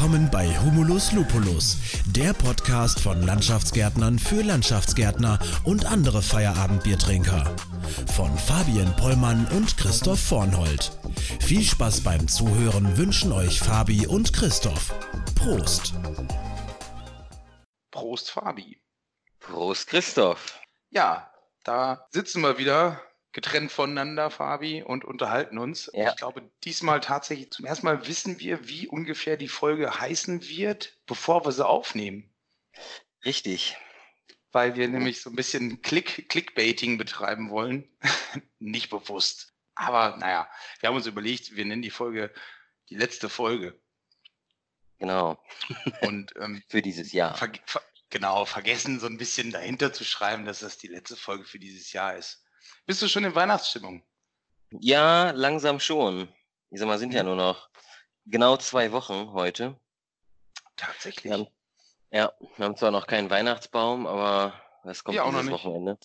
Willkommen bei Humulus Lupulus, der Podcast von Landschaftsgärtnern für Landschaftsgärtner und andere Feierabendbiertrinker. Von Fabian Pollmann und Christoph Vornhold. Viel Spaß beim Zuhören wünschen euch Fabi und Christoph. Prost! Prost, Fabi. Prost, Christoph. Ja, da sitzen wir wieder getrennt voneinander, Fabi, und unterhalten uns. Ja. Ich glaube, diesmal tatsächlich zum ersten Mal wissen wir, wie ungefähr die Folge heißen wird, bevor wir sie aufnehmen. Richtig. Weil wir nämlich so ein bisschen Click Clickbaiting betreiben wollen. Nicht bewusst. Aber naja, wir haben uns überlegt, wir nennen die Folge die letzte Folge. Genau. Und ähm, Für dieses Jahr. ver ver genau, vergessen so ein bisschen dahinter zu schreiben, dass das die letzte Folge für dieses Jahr ist. Bist du schon in Weihnachtsstimmung? Ja, langsam schon. Ich sag mal, sind ja nur noch genau zwei Wochen heute. Tatsächlich. Haben, ja, wir haben zwar noch keinen Weihnachtsbaum, aber es kommt Ja, auch dieses. Wochenende.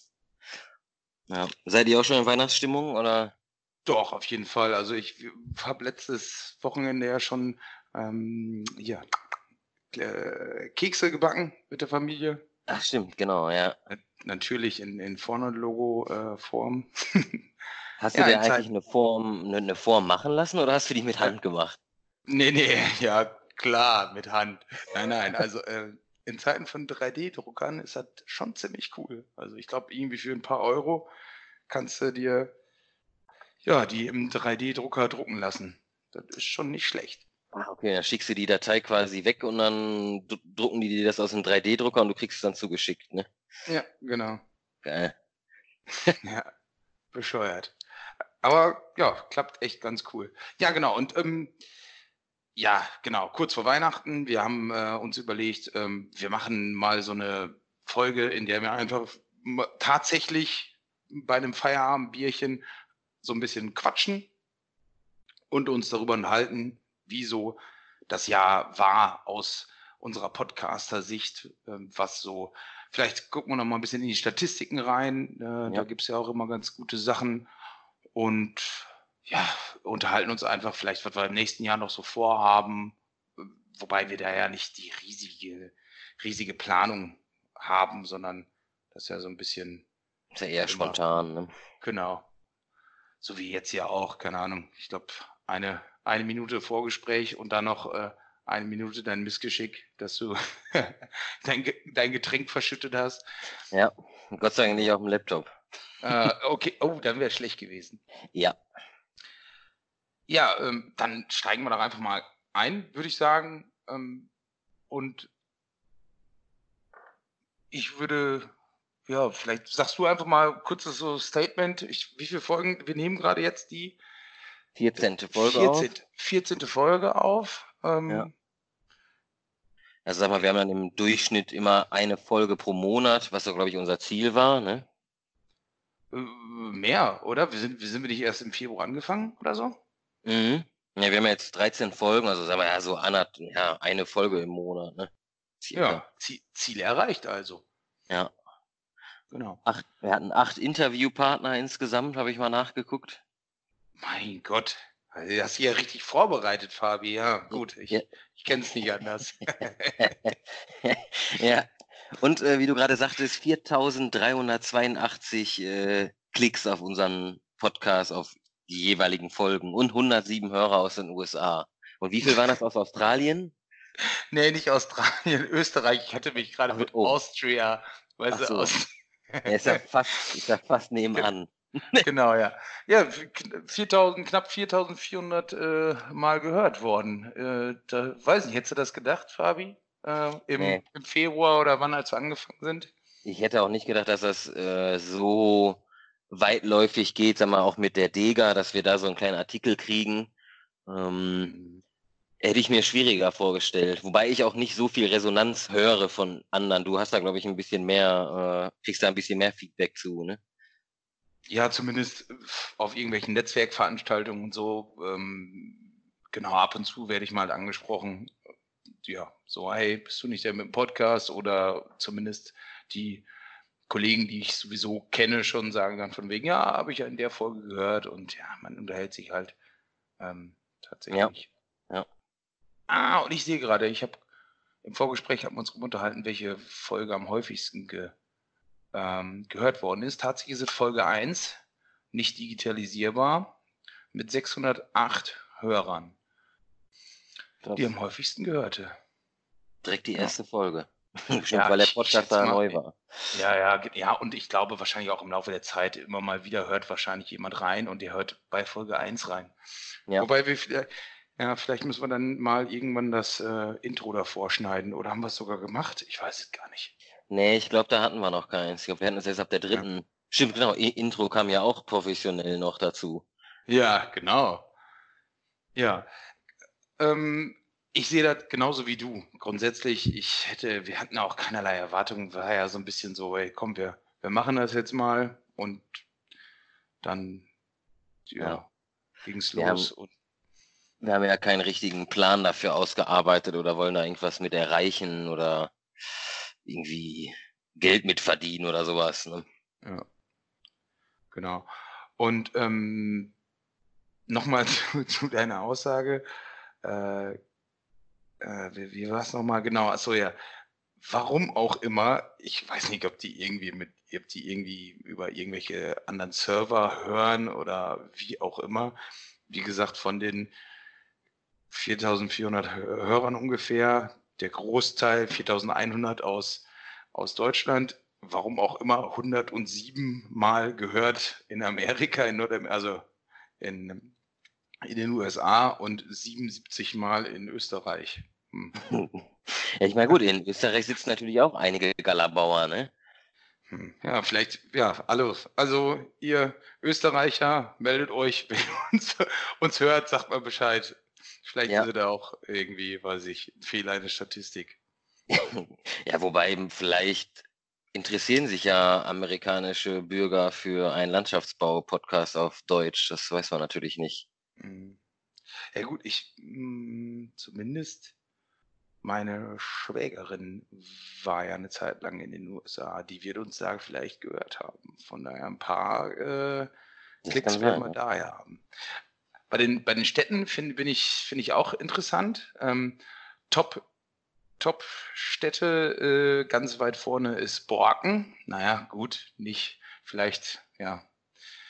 Ja. Seid ihr auch schon in Weihnachtsstimmung oder? Doch, auf jeden Fall. Also ich habe letztes Wochenende ja schon ähm, ja, äh, Kekse gebacken mit der Familie. Ach stimmt, genau, ja. Äh, Natürlich in, in Vorne-Logo-Form. Hast Ja, du dir in Zeit- eigentlich eine Form, eine, eine Form machen lassen oder hast du die mit Hand gemacht? nee, nee, ja, klar, mit Hand. Nein, nein, also äh, in Zeiten von 3D-Druckern ist das schon ziemlich cool. Also ich glaube, irgendwie für ein paar Euro kannst du dir ja, die im 3D-Drucker drucken lassen. Das ist schon nicht schlecht. Ah, okay, dann schickst du die Datei quasi weg und dann dr- drucken die dir das aus dem 3D-Drucker und du kriegst es dann zugeschickt, ne? Ja, genau. Geil. Ja, bescheuert. Aber ja, klappt echt ganz cool. Ja, genau. Und ähm, ja, genau, kurz vor Weihnachten, wir haben äh, uns überlegt, ähm, wir machen mal so eine Folge, in der wir einfach tatsächlich bei einem Feierabendbierchen so ein bisschen quatschen und uns darüber unterhalten, wie so das Jahr war aus unserer Podcaster-Sicht, ähm, was so Vielleicht gucken wir noch mal ein bisschen in die Statistiken rein. Äh, Da Ja. gibt es ja auch immer ganz gute Sachen. Und ja, unterhalten uns einfach vielleicht, was wir im nächsten Jahr noch so vorhaben. Wobei wir da ja nicht die riesige, riesige Planung haben, sondern das ist ja so ein bisschen, Ist ja eher spontan, ne? genau. So wie jetzt ja auch, keine Ahnung. Ich glaube, eine, eine Minute Vorgespräch und dann noch äh, eine Minute dein Missgeschick, dass du dein, dein Getränk verschüttet hast. Ja, Gott sei Dank nicht auf dem Laptop. Äh, okay, oh, dann wäre schlecht gewesen. Ja, Ja, ähm, dann steigen wir doch einfach mal ein, würde ich sagen. Ähm, und ich würde, ja, vielleicht sagst du einfach mal kurzes so Statement. Ich, wie viele Folgen? Wir nehmen gerade jetzt die 14. Folge auf. 14. 14. Folge auf. Ähm, Ja. Also sag mal, wir haben dann im Durchschnitt immer eine Folge pro Monat, was so, glaube ich, unser Ziel war, ne? äh, Mehr, oder? Wir sind, wir sind wir nicht erst im Februar angefangen oder so? Mhm. Ja, wir haben jetzt 13 Folgen, also sagen wir ja so anderth, ja, eine Folge im Monat, ne? Circa. Ja, Ziel, Ziel erreicht also. Ja. Genau. Acht, wir hatten acht Interviewpartner insgesamt, habe ich mal nachgeguckt. Mein Gott. Also, du hast dich ja richtig vorbereitet, Fabi. Ja, gut. Ich, Ja. ich kenne es nicht anders. ja. Und äh, wie du gerade sagtest, 4382 äh, Klicks auf unseren Podcast, auf die jeweiligen Folgen und 107 Hörer aus den USA. Und wie viel waren das aus Australien? nee, nicht Australien, Österreich. Ich hatte mich gerade mit oh. Austria, weißt Ach du, so. aus. Ja, ist ja fast, ist ja fast nebenan. Genau, ja. Ja, 4000, knapp 4400 äh, Mal gehört worden. Äh, da weiß nicht, hättest du das gedacht, Fabi? Äh, im, Nee. Im Februar oder wann, als wir angefangen sind? Ich hätte auch nicht gedacht, dass das äh, so weitläufig geht, sag mal, auch mit der Dega, dass wir da so einen kleinen Artikel kriegen. Ähm, hätte ich mir schwieriger vorgestellt. Wobei ich auch nicht so viel Resonanz höre von anderen. Du hast da, glaube ich, ein bisschen mehr, äh, kriegst da ein bisschen mehr Feedback zu, ne? Ja, zumindest auf irgendwelchen Netzwerkveranstaltungen und so. Ähm, genau, ab und zu werde ich mal angesprochen. Ja, so, hey, bist du nicht der mit dem Podcast? Oder zumindest die Kollegen, die ich sowieso kenne, schon sagen dann von wegen, ja, habe ich ja in der Folge gehört. Und ja, man unterhält sich halt ähm, tatsächlich. Ja. Ah, und ich sehe gerade, ich habe im Vorgespräch haben wir uns unterhalten, welche Folge am häufigsten ge, ähm, gehört worden ist. Tatsächlich ist Folge 1, nicht digitalisierbar, mit 608 Hörern. Das Die am häufigsten gehörte. direkt die Ja. erste Folge. Stimmt, Ja, weil der Podcast da mal, neu war. Ja, ja, ja, und ich glaube wahrscheinlich auch im Laufe der Zeit immer mal wieder hört wahrscheinlich jemand rein und der hört bei Folge 1 rein. Ja. Wobei wir vielleicht, ja, vielleicht müssen wir dann mal irgendwann das äh, Intro davor schneiden oder haben wir es sogar gemacht? Ich weiß es gar nicht. Nee, ich glaube, da hatten wir noch keins. Ich glaube, wir hatten es erst ab der dritten. Stimmt, genau. I Intro kam ja auch professionell noch dazu. Ja, genau. Ja. Ähm, ich sehe das genauso wie du. Grundsätzlich, ich hätte, wir hatten auch keinerlei Erwartungen, war ja so ein bisschen so, ey, komm, wir, wir machen das jetzt mal und dann, ja, Ja. ging's Wir los. Und, Wir haben ja keinen richtigen Plan dafür ausgearbeitet oder wollen da irgendwas mit erreichen oder irgendwie Geld mit verdienen oder sowas. Ne? ja. Genau. Und ähm, nochmal zu, zu deiner Aussage. Äh, äh, wie, wie war es nochmal? Genau, achso, ja. Warum auch immer, ich weiß nicht, ob die irgendwie mit, ob die irgendwie über irgendwelche anderen Server hören oder wie auch immer. Wie gesagt, von den 4400 Hö- Hörern ungefähr, der Großteil 4100 aus, aus Deutschland, warum auch immer 107 Mal gehört in Amerika, in Nordamerika, also in, in den USA und 77 Mal in Österreich. Hm. Ja, ich meine, gut, in Österreich sitzen natürlich auch einige Galabauer, ne? Hm. Ja, vielleicht, ja, alle. Also, ihr Österreicher, meldet euch, wenn ihr uns, uns hört, sagt mal Bescheid. Vielleicht Ja. ist da auch irgendwie, weiß ich, Fehler in der Statistik. Ja, wobei eben vielleicht interessieren sich ja amerikanische Bürger für einen Landschaftsbau-Podcast auf Deutsch. Das weiß man natürlich nicht. Hm. Ja gut, ich hm, zumindest meine Schwägerin war ja eine Zeit lang in den USA, die wird uns da vielleicht gehört haben. Von daher ein paar äh, Klicks werden wir ja. daher haben. Bei den, bei den Städten finde bin ich, finde ich auch interessant. Ähm, Top, Top-Städte äh, ganz weit vorne ist Borken. Naja, gut, nicht vielleicht, ja,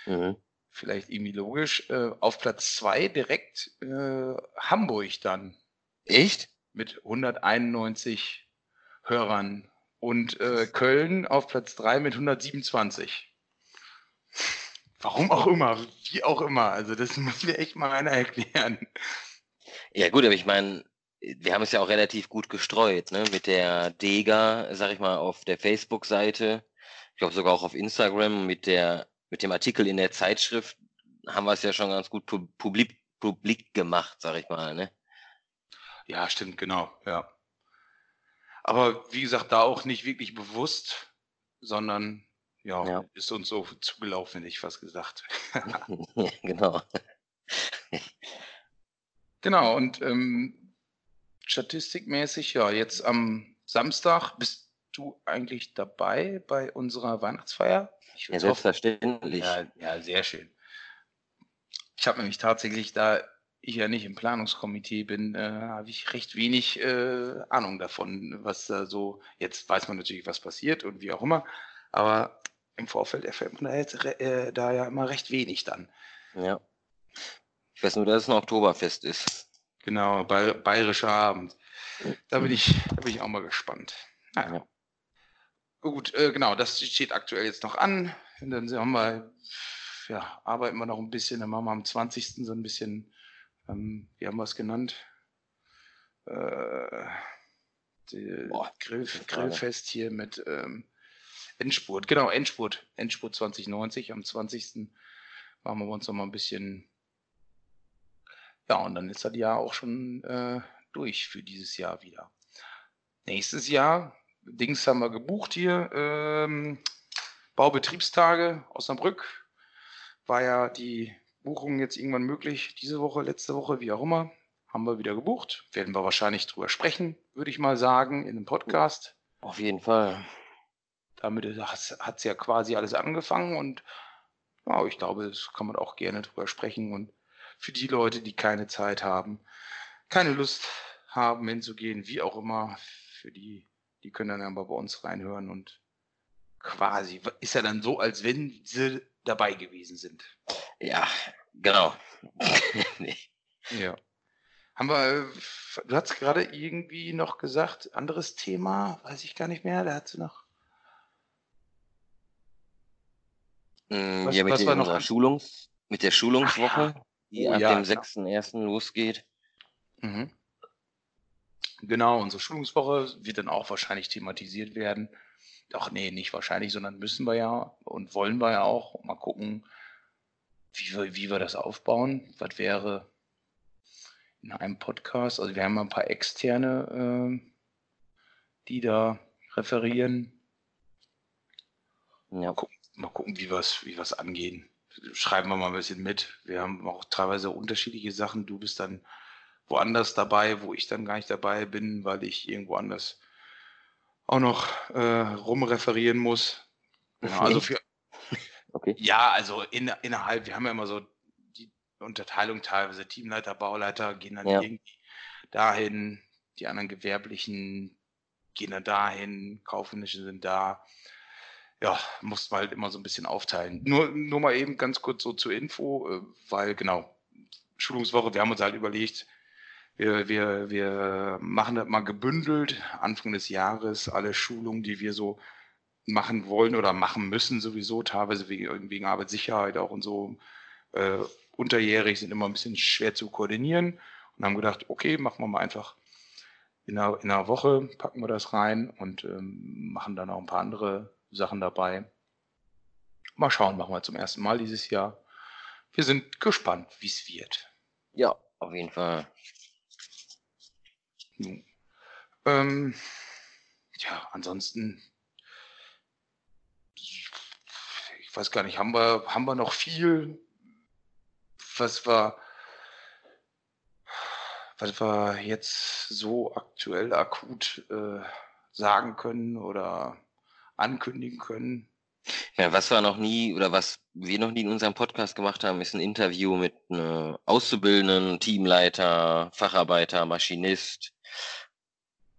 Mhm. vielleicht irgendwie logisch. Äh, auf Platz zwei direkt äh, Hamburg dann Echt? mit 191 Hörern und äh, Köln auf Platz 3 mit 127. Warum auch immer, wie auch immer. Also das muss mir echt mal einer erklären. Ja gut, aber ich meine, wir haben es ja auch relativ gut gestreut, ne? Mit der Dega, sag ich mal, auf der Facebook-Seite, ich glaube sogar auch auf Instagram, mit der, mit dem Artikel in der Zeitschrift haben wir es ja schon ganz gut pu- publik, publik gemacht, sag ich mal, ne? Ja, stimmt, genau, ja. Aber wie gesagt, da auch nicht wirklich bewusst, sondern ja, Ja. ist uns so zugelaufen, hätte ich fast gesagt. genau. Genau, und ähm, statistikmäßig, ja, jetzt am Samstag bist du eigentlich dabei bei unserer Weihnachtsfeier? Ich Ja, würd's hoffen. selbstverständlich. Ja, ja, sehr schön. Ich habe nämlich tatsächlich, da ich ja nicht im Planungskomitee bin, äh, habe ich recht wenig äh, Ahnung davon, was da so, jetzt weiß man natürlich, was passiert und wie auch immer, aber im Vorfeld erfährt man da jetzt äh, da ja immer recht wenig dann. Ja. Ich weiß nur, dass es ein Oktoberfest ist. Genau, Bay bayerischer Abend. Da bin ich, da bin ich auch mal gespannt. Naja. Ja. Gut, äh, genau, das steht aktuell jetzt noch an. Und dann haben wir, ja, arbeiten wir noch ein bisschen, dann machen wir am 20. so ein bisschen, ähm, wie haben wir es genannt? Äh, Boah, Grill. Grillfest hier mit ähm, Endspurt, genau, Endspurt, Endspurt 2090. Am 20. machen wir uns noch mal ein bisschen ja, und dann ist das Jahr auch schon äh, durch für dieses Jahr wieder. Nächstes Jahr, Dings haben wir gebucht hier, ähm, Baubetriebstage Osnabrück. War ja die Buchung jetzt irgendwann möglich, diese Woche, letzte Woche, wie auch immer. Haben wir wieder gebucht. Werden wir wahrscheinlich drüber sprechen, würde ich mal sagen, in einem Podcast. Auf jeden Fall. Damit hat es ja quasi alles angefangen und ja, ich glaube, das kann man auch gerne drüber sprechen. Und für die Leute, die keine Zeit haben, keine Lust haben, hinzugehen, wie auch immer. Für die, die können dann aber bei uns reinhören und quasi, ist ja dann so, als wenn sie dabei gewesen sind. Ja, genau. nee. Ja. Haben wir, du hast gerade irgendwie noch gesagt, anderes Thema, weiß ich gar nicht mehr, da hat sie noch. Mm, was, ja, mit, was war noch Schulungs, mit der Schulungswoche, Ach, ja. die oh, ab ja, dem 6.1. Genau. losgeht. Mhm. Genau, unsere Schulungswoche wird dann auch wahrscheinlich thematisiert werden. Doch, nee, nicht wahrscheinlich, sondern müssen wir ja und wollen wir ja auch. Mal gucken, wie wir, wie wir das aufbauen. Was wäre in einem Podcast? Also wir haben ein paar externe, äh, die da referieren. Ja. Gucken, mal gucken wie wir es wie angehen. Schreiben wir mal ein bisschen mit. Wir haben auch teilweise unterschiedliche Sachen. Du bist dann woanders dabei, wo ich dann gar nicht dabei bin, weil ich irgendwo anders auch noch äh, rumreferieren muss. Genau, also für okay. ja, also in, innerhalb, wir haben ja immer so die Unterteilung teilweise Teamleiter, Bauleiter gehen dann ja. irgendwie dahin, die anderen Gewerblichen gehen dann dahin, Kaufmännische sind da. Ja, muss man halt immer so ein bisschen aufteilen. Nur, nur mal eben ganz kurz so zur Info, äh, weil genau, Schulungswoche, wir haben uns halt überlegt, wir, wir, wir machen das mal gebündelt, Anfang des Jahres, alle Schulungen, die wir so machen wollen oder machen müssen sowieso, teilweise wegen, wegen Arbeitssicherheit auch und so, äh, unterjährig sind immer ein bisschen schwer zu koordinieren und haben gedacht, okay, machen wir mal einfach in einer, in einer Woche, packen wir das rein und ähm, machen dann auch ein paar andere Sachen dabei. Mal schauen, machen wir zum ersten Mal dieses Jahr. Wir sind gespannt, wie es wird. Ja, auf jeden Fall. Ähm, ja, ansonsten, ich weiß gar nicht, haben wir, haben wir noch viel, was wir, was wir jetzt so aktuell akut äh, sagen können oder ankündigen können? Ja, was wir noch nie oder was wir noch nie in unserem Podcast gemacht haben, ist ein Interview mit einem Auszubildenden, Teamleiter, Facharbeiter, Maschinist,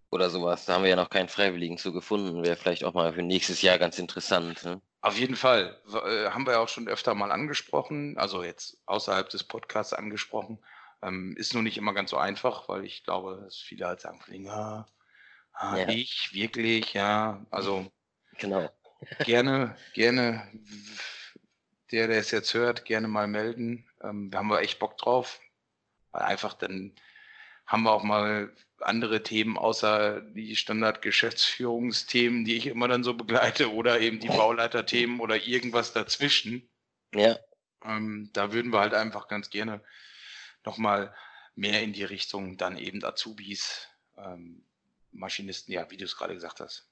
oder sowas. Da haben wir ja noch keinen Freiwilligen zu gefunden. Wäre vielleicht auch mal für nächstes Jahr ganz interessant. Ne? Auf jeden Fall. Äh, haben wir ja auch schon öfter mal angesprochen, also jetzt außerhalb des Podcasts angesprochen. Ähm, ist nur nicht immer ganz so einfach, weil ich glaube, dass viele halt sagen, ja, ah, ja. ich, wirklich, ja. Also genau. gerne, gerne, der, der es jetzt hört, gerne mal melden. Ähm, da haben wir echt Bock drauf. Weil einfach dann haben wir auch mal andere Themen außer die Standard-Geschäftsführungsthemen, die ich immer dann so begleite, oder eben die Bauleiterthemen oder irgendwas dazwischen. Ja. Ähm, da würden wir halt einfach ganz gerne nochmal mehr in die Richtung dann eben Azubis, ähm, Maschinisten, ja, wie du es gerade gesagt hast.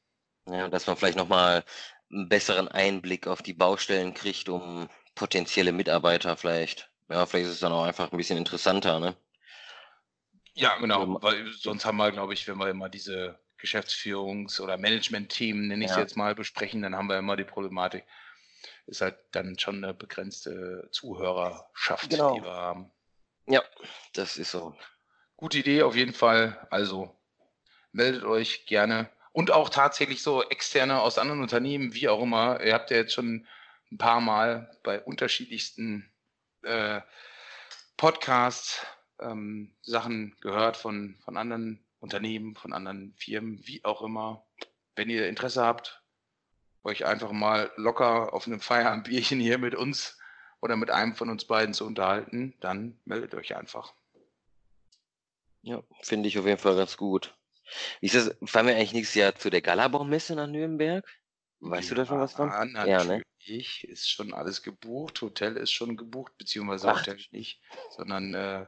Ja, dass man vielleicht nochmal einen besseren Einblick auf die Baustellen kriegt, um potenzielle Mitarbeiter vielleicht. Ja, vielleicht ist es dann auch einfach ein bisschen interessanter, ne? Ja, genau, weil sonst haben wir, glaube ich, wenn wir immer diese Geschäftsführungs- oder Management-Themen, nenne ich es ja. jetzt mal, besprechen, dann haben wir immer die Problematik, ist halt dann schon eine begrenzte Zuhörerschaft, genau. die wir haben. Ja, das ist so. Gute Idee auf jeden Fall. Also meldet euch gerne. Und auch tatsächlich so externe aus anderen Unternehmen, wie auch immer. Ihr habt ja jetzt schon ein paar Mal bei unterschiedlichsten äh, Podcasts ähm, Sachen gehört von, von anderen Unternehmen, von anderen Firmen, wie auch immer. Wenn ihr Interesse habt, euch einfach mal locker auf einem Feierabendbierchen hier mit uns oder mit einem von uns beiden zu unterhalten, dann meldet euch einfach. Ja, finde ich auf jeden Fall ganz gut. Wie ist das, fahren wir eigentlich nächstes Jahr zu der Galabaum-Messe nach Nürnberg? Weißt ja, du da schon was von? Natürlich, ja, ne? ist schon alles gebucht, Hotel ist schon gebucht, beziehungsweise Ach. Hotel nicht, sondern äh,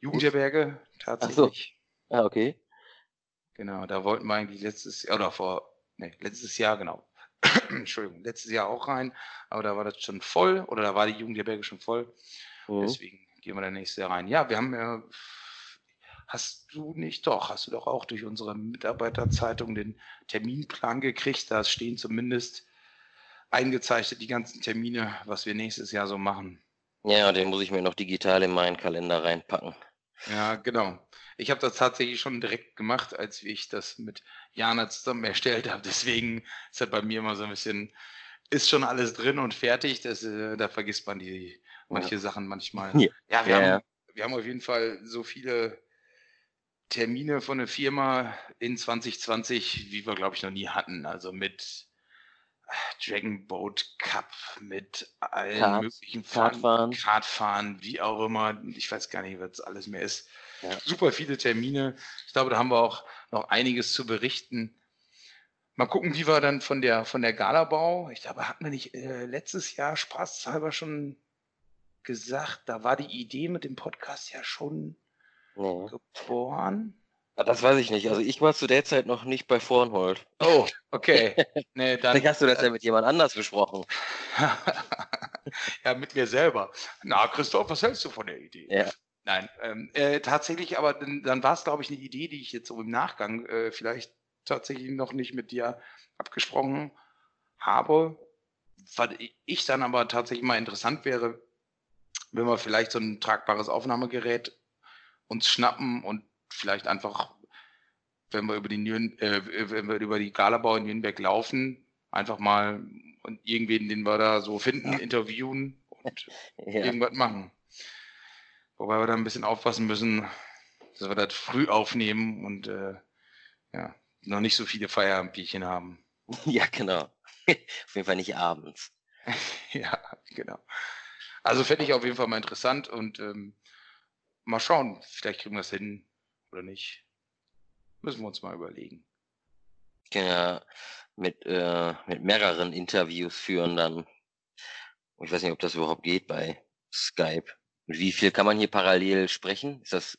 Jugendherberge, tatsächlich. So. Ah, okay. Genau, da wollten wir eigentlich letztes Jahr, oder vor, nee, letztes Jahr, genau. Entschuldigung, letztes Jahr auch rein, aber da war das schon voll, oder da war die Jugendherberge schon voll. Mhm. Deswegen gehen wir da nächstes Jahr rein. Ja, wir haben ja, hast du nicht, doch, hast du doch auch durch unsere Mitarbeiterzeitung den Terminplan gekriegt. Da stehen zumindest eingezeichnet die ganzen Termine, was wir nächstes Jahr so machen. Ja, den muss ich mir noch digital in meinen Kalender reinpacken. Ja, genau. Ich habe das tatsächlich schon direkt gemacht, als ich das mit Jana zusammen erstellt habe. Deswegen ist das bei mir immer so ein bisschen, ist schon alles drin und fertig. Das, äh, da vergisst man die manche ja. Sachen manchmal. Ja, ja wir, ja, haben, wir haben auf jeden Fall so viele Termine von der Firma in 2020, wie wir, glaube ich, noch nie hatten. Also mit Dragon Boat Cup mit allen Kart, möglichen Kartfahren. Kartfahren, wie auch immer. Ich weiß gar nicht, was es alles mehr ist. Ja. Super viele Termine. Ich glaube, da haben wir auch noch einiges zu berichten. Mal gucken, wie wir dann von der von der Galabau. Ich glaube, hatten wir nicht äh, letztes Jahr spaßhalber schon gesagt, da war die Idee mit dem Podcast ja schon nee. geboren. Das weiß ich nicht. Also ich war zu der Zeit noch nicht bei Vornhold. Oh, okay. Nee, dann, Vielleicht hast du das ja mit jemand anders besprochen. ja, mit mir selber. Na, Christoph, was hältst du von der Idee? Ja. Nein, ähm, äh, tatsächlich, aber dann, dann war es, glaube ich, eine Idee, die ich jetzt so im Nachgang äh, vielleicht tatsächlich noch nicht mit dir abgesprochen habe. Was ich dann aber tatsächlich mal interessant wäre, wenn wir vielleicht so ein tragbares Aufnahmegerät uns schnappen und vielleicht einfach, wenn wir über die, Nürn äh, wenn wir über die Galabau in Nürnberg laufen, einfach mal und irgendwen, den wir da so finden, interviewen und ja. irgendwas machen. Wobei wir da ein bisschen aufpassen müssen, dass wir das früh aufnehmen und äh, ja, noch nicht so viele Feierabendbierchen haben. Ja, genau. auf jeden Fall nicht abends. ja, genau. Also fände ich auf jeden Fall mal interessant und ähm, mal schauen, vielleicht kriegen wir es hin, oder nicht? Müssen wir uns mal überlegen. Ja, mit, äh, mit mehreren Interviews führen dann. Ich weiß nicht, ob das überhaupt geht bei Skype. Und wie viel kann man hier parallel sprechen? Ist das,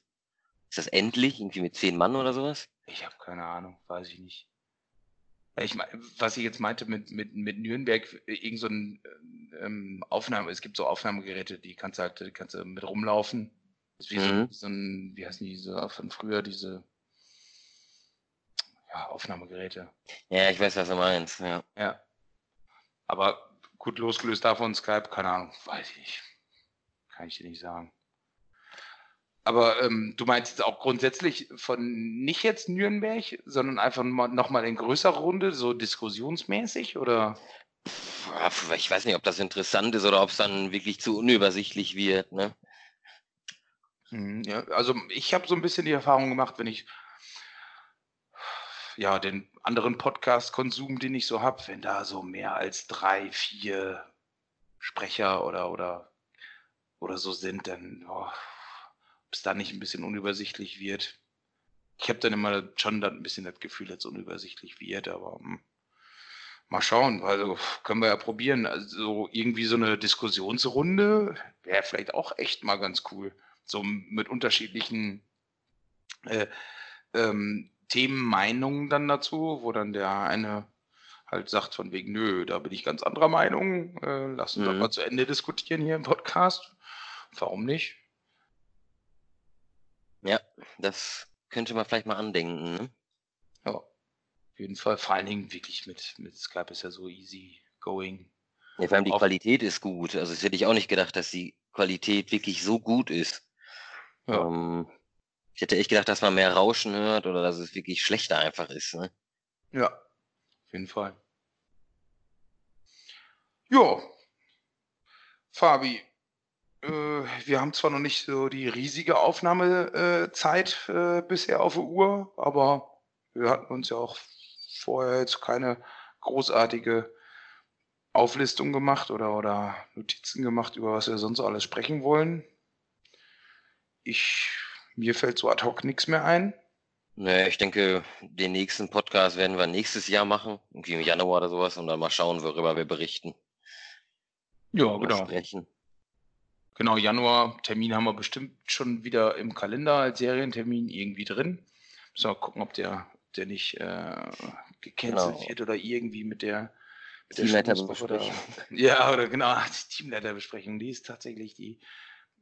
ist das endlich? Irgendwie mit zehn Mann oder sowas? Ich habe keine Ahnung, weiß ich nicht. Ich, was ich jetzt meinte mit, mit, mit Nürnberg, irgend so ein ähm, Aufnahme, es gibt so Aufnahmegeräte, die kannst du halt, die kannst du mit rumlaufen das ist wie mhm. so, so, ein, wie heißen die so von früher, diese ja, Aufnahmegeräte. Ja, ich weiß, was du meinst, ja. Ja. Aber gut losgelöst davon, Skype, keine Ahnung, weiß ich nicht. Kann ich dir nicht sagen. Aber ähm, du meinst jetzt auch grundsätzlich von nicht jetzt Nürnberg, sondern einfach nochmal in größerer Runde, so diskussionsmäßig oder? Ich weiß nicht, ob das interessant ist oder ob es dann wirklich zu unübersichtlich wird. Ne? Mhm, ja, also ich habe so ein bisschen die Erfahrung gemacht, wenn ich ja den anderen Podcast-Konsum, den ich so habe, wenn da so mehr als drei, vier Sprecher oder oder oder so sind, dann ob es da nicht ein bisschen unübersichtlich wird. Ich habe dann immer schon dann ein bisschen das Gefühl, dass es unübersichtlich wird, aber hm, mal schauen. Also können wir ja probieren. Also irgendwie so eine Diskussionsrunde wäre vielleicht auch echt mal ganz cool so mit unterschiedlichen äh, ähm, Themenmeinungen dann dazu, wo dann der eine halt sagt von wegen, nö, da bin ich ganz anderer Meinung, äh, lass uns mhm. doch mal zu Ende diskutieren hier im Podcast. Warum nicht? Ja, das könnte man vielleicht mal andenken. Ne? Ja, auf jeden Fall. Vor allen Dingen wirklich mit, mit Skype ist ja so easy going. Ja, vor allem die Qualität ist gut. Also das hätte ich auch nicht gedacht, dass die Qualität wirklich so gut ist. Ja. Ähm, ich hätte echt gedacht, dass man mehr Rauschen hört oder dass es wirklich schlechter einfach ist. Ne? Ja, auf jeden Fall. Jo, Fabi, äh, wir haben zwar noch nicht so die riesige Aufnahmezeit äh, bisher auf der Uhr, aber wir hatten uns ja auch vorher jetzt keine großartige Auflistung gemacht oder, oder Notizen gemacht, über was wir sonst alles sprechen wollen ich, mir fällt so ad hoc nichts mehr ein. Nee, ich denke, den nächsten Podcast werden wir nächstes Jahr machen, irgendwie im Januar oder sowas, und dann mal schauen, worüber wir berichten. Ja, genau. Sprechen. Genau, Januar, Termin haben wir bestimmt schon wieder im Kalender als Serientermin irgendwie drin. Müssen wir mal gucken, ob der, der nicht äh, gecancelt genau. wird oder irgendwie mit der, mit Teamleiterbesprechung. Ja, oder genau, die Teamleiterbesprechung, die ist tatsächlich die,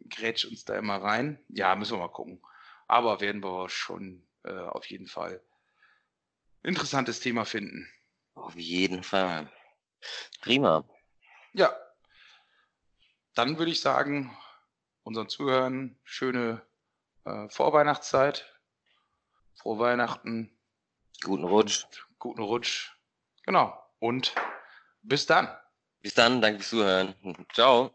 grätsch uns da immer rein. Ja, müssen wir mal gucken. Aber werden wir schon äh, auf jeden Fall interessantes Thema finden. Auf jeden Fall. Prima. Ja. Dann würde ich sagen, unseren Zuhörern schöne äh, Vorweihnachtszeit. Frohe Weihnachten. Guten Rutsch. Guten Rutsch. Genau. Und bis dann. Bis dann, danke fürs Zuhören. Ciao.